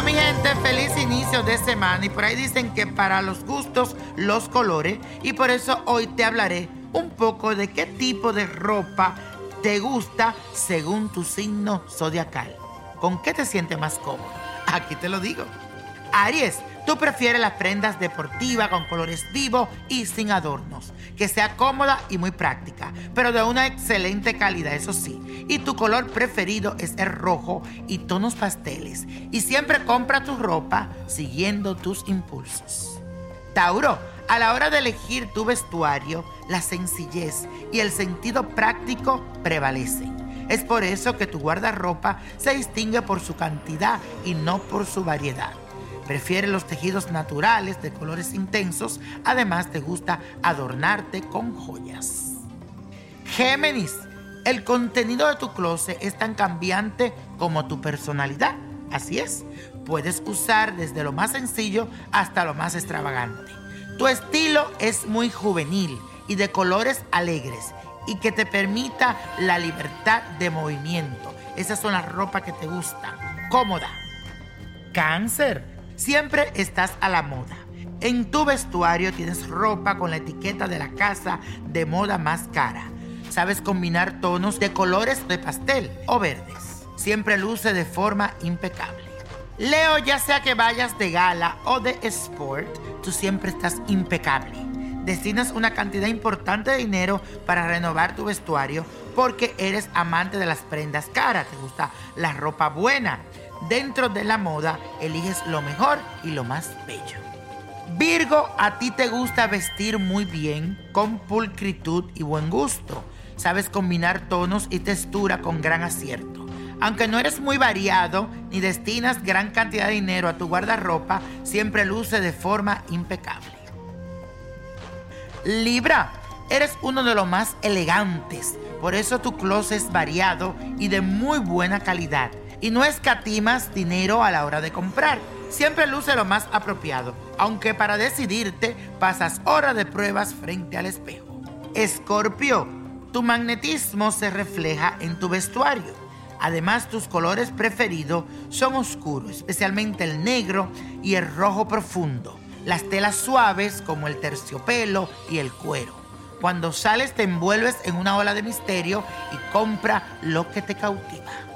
desearte feliz inicio de semana y por ahí dicen que para los gustos los colores y por eso hoy te hablaré un poco de qué tipo de ropa te gusta según tu signo zodiacal. ¿Con qué te sientes más cómodo? Aquí te lo digo. Aries, tú prefieres las prendas deportivas con colores vivos y sin adornos, que sea cómoda y muy práctica, pero de una excelente calidad, eso sí. Y tu color preferido es el rojo y tonos pasteles. Y siempre compra tu ropa siguiendo tus impulsos. Tauro, a la hora de elegir tu vestuario, la sencillez y el sentido práctico prevalecen. Es por eso que tu guardarropa se distingue por su cantidad y no por su variedad. Prefiere los tejidos naturales de colores intensos, además te gusta adornarte con joyas. Géminis, el contenido de tu closet es tan cambiante como tu personalidad. Así es, puedes usar desde lo más sencillo hasta lo más extravagante. Tu estilo es muy juvenil y de colores alegres y que te permita la libertad de movimiento. Esas son las ropas que te gustan. Cómoda. Cáncer. Siempre estás a la moda. En tu vestuario tienes ropa con la etiqueta de la casa de moda más cara. Sabes combinar tonos de colores de pastel o verdes. Siempre luce de forma impecable. Leo, ya sea que vayas de gala o de sport, tú siempre estás impecable. Destinas una cantidad importante de dinero para renovar tu vestuario porque eres amante de las prendas caras, te gusta la ropa buena dentro de la moda eliges lo mejor y lo más bello. Virgo, a ti te gusta vestir muy bien, con pulcritud y buen gusto. Sabes combinar tonos y textura con gran acierto. Aunque no eres muy variado ni destinas gran cantidad de dinero a tu guardarropa, siempre luce de forma impecable. Libra, eres uno de los más elegantes, por eso tu closet es variado y de muy buena calidad y no escatimas dinero a la hora de comprar. Siempre luce lo más apropiado, aunque para decidirte pasas horas de pruebas frente al espejo. Escorpio, tu magnetismo se refleja en tu vestuario. Además, tus colores preferidos son oscuros, especialmente el negro y el rojo profundo. Las telas suaves como el terciopelo y el cuero. Cuando sales te envuelves en una ola de misterio y compra lo que te cautiva.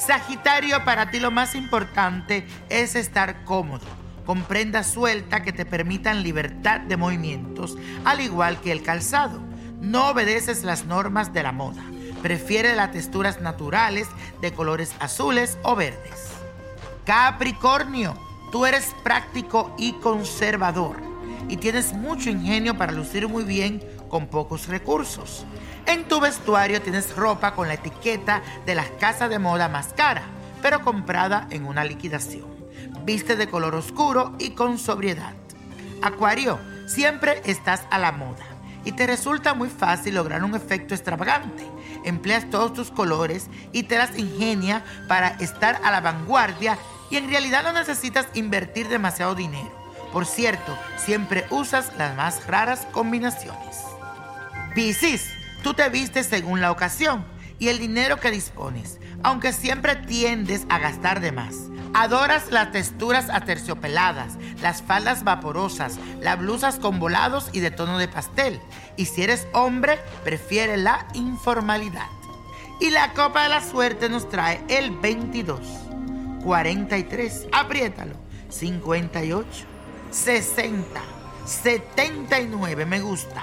Sagitario, para ti lo más importante es estar cómodo, con prendas sueltas que te permitan libertad de movimientos, al igual que el calzado. No obedeces las normas de la moda. Prefiere las texturas naturales de colores azules o verdes. Capricornio, tú eres práctico y conservador y tienes mucho ingenio para lucir muy bien con pocos recursos. En tu vestuario tienes ropa con la etiqueta de las casas de moda más cara, pero comprada en una liquidación. Viste de color oscuro y con sobriedad. Acuario, siempre estás a la moda y te resulta muy fácil lograr un efecto extravagante. Empleas todos tus colores y te las ingenia para estar a la vanguardia y en realidad no necesitas invertir demasiado dinero. Por cierto, siempre usas las más raras combinaciones. Piscis, tú te vistes según la ocasión y el dinero que dispones, aunque siempre tiendes a gastar de más. Adoras las texturas aterciopeladas, las faldas vaporosas, las blusas con volados y de tono de pastel. Y si eres hombre, prefiere la informalidad. Y la copa de la suerte nos trae el 22, 43, apriétalo, 58, 60, 79, me gusta.